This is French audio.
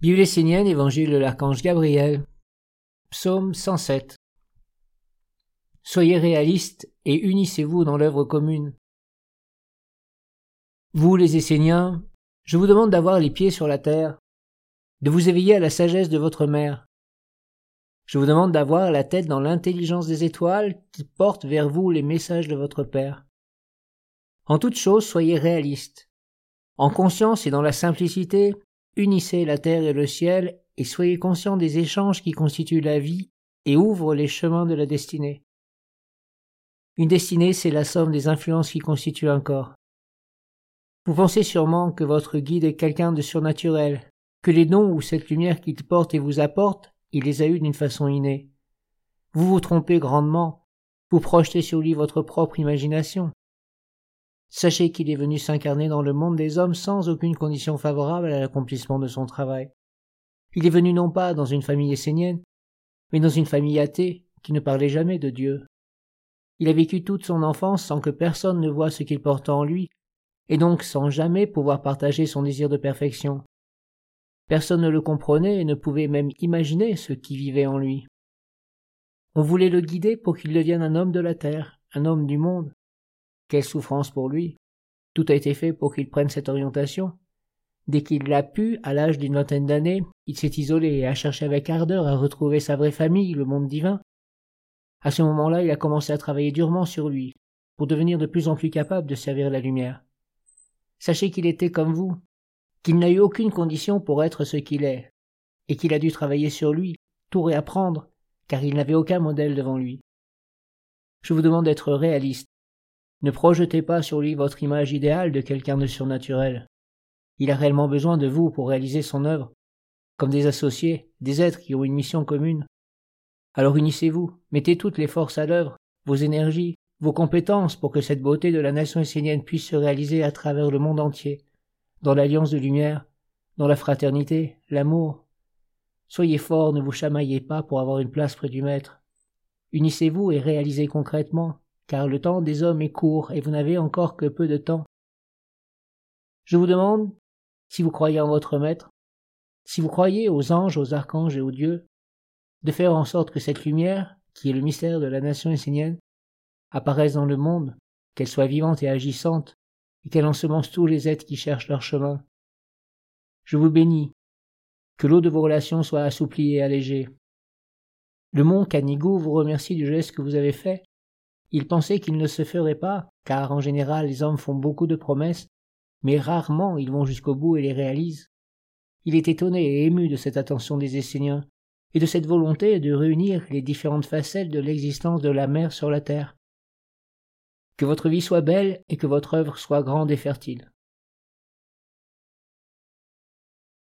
Bible essénienne, Évangile de l'archange Gabriel, Psaume 107. Soyez réalistes et unissez-vous dans l'œuvre commune. Vous, les Esséniens, je vous demande d'avoir les pieds sur la terre, de vous éveiller à la sagesse de votre mère. Je vous demande d'avoir la tête dans l'intelligence des étoiles qui portent vers vous les messages de votre Père. En toute chose, soyez réalistes. En conscience et dans la simplicité, Unissez la terre et le ciel, et soyez conscients des échanges qui constituent la vie et ouvrent les chemins de la destinée. Une destinée, c'est la somme des influences qui constituent un corps. Vous pensez sûrement que votre guide est quelqu'un de surnaturel, que les dons ou cette lumière qu'il porte et vous apporte, il les a eus d'une façon innée. Vous vous trompez grandement, vous projetez sur lui votre propre imagination. Sachez qu'il est venu s'incarner dans le monde des hommes sans aucune condition favorable à l'accomplissement de son travail. Il est venu non pas dans une famille essénienne, mais dans une famille athée qui ne parlait jamais de Dieu. Il a vécu toute son enfance sans que personne ne voie ce qu'il porte en lui, et donc sans jamais pouvoir partager son désir de perfection. Personne ne le comprenait et ne pouvait même imaginer ce qui vivait en lui. On voulait le guider pour qu'il devienne un homme de la terre, un homme du monde, quelle souffrance pour lui. Tout a été fait pour qu'il prenne cette orientation. Dès qu'il l'a pu, à l'âge d'une vingtaine d'années, il s'est isolé et a cherché avec ardeur à retrouver sa vraie famille, le monde divin. À ce moment-là, il a commencé à travailler durement sur lui, pour devenir de plus en plus capable de servir la lumière. Sachez qu'il était comme vous, qu'il n'a eu aucune condition pour être ce qu'il est, et qu'il a dû travailler sur lui, tout réapprendre, car il n'avait aucun modèle devant lui. Je vous demande d'être réaliste, ne projetez pas sur lui votre image idéale de quelqu'un de surnaturel. Il a réellement besoin de vous pour réaliser son œuvre, comme des associés, des êtres qui ont une mission commune. Alors unissez-vous, mettez toutes les forces à l'œuvre, vos énergies, vos compétences pour que cette beauté de la nation essénienne puisse se réaliser à travers le monde entier, dans l'alliance de lumière, dans la fraternité, l'amour. Soyez forts, ne vous chamaillez pas pour avoir une place près du Maître. Unissez-vous et réalisez concrètement, car le temps des hommes est court et vous n'avez encore que peu de temps. Je vous demande, si vous croyez en votre Maître, si vous croyez aux anges, aux archanges et aux dieux, de faire en sorte que cette lumière, qui est le mystère de la nation essénienne, apparaisse dans le monde, qu'elle soit vivante et agissante, et qu'elle ensemence tous les êtres qui cherchent leur chemin. Je vous bénis, que l'eau de vos relations soit assouplie et allégée. Le mont Canigou vous remercie du geste que vous avez fait, il pensait qu'il ne se ferait pas, car en général les hommes font beaucoup de promesses, mais rarement ils vont jusqu'au bout et les réalisent. Il est étonné et ému de cette attention des Esséniens, et de cette volonté de réunir les différentes facettes de l'existence de la mer sur la terre. Que votre vie soit belle et que votre œuvre soit grande et fertile.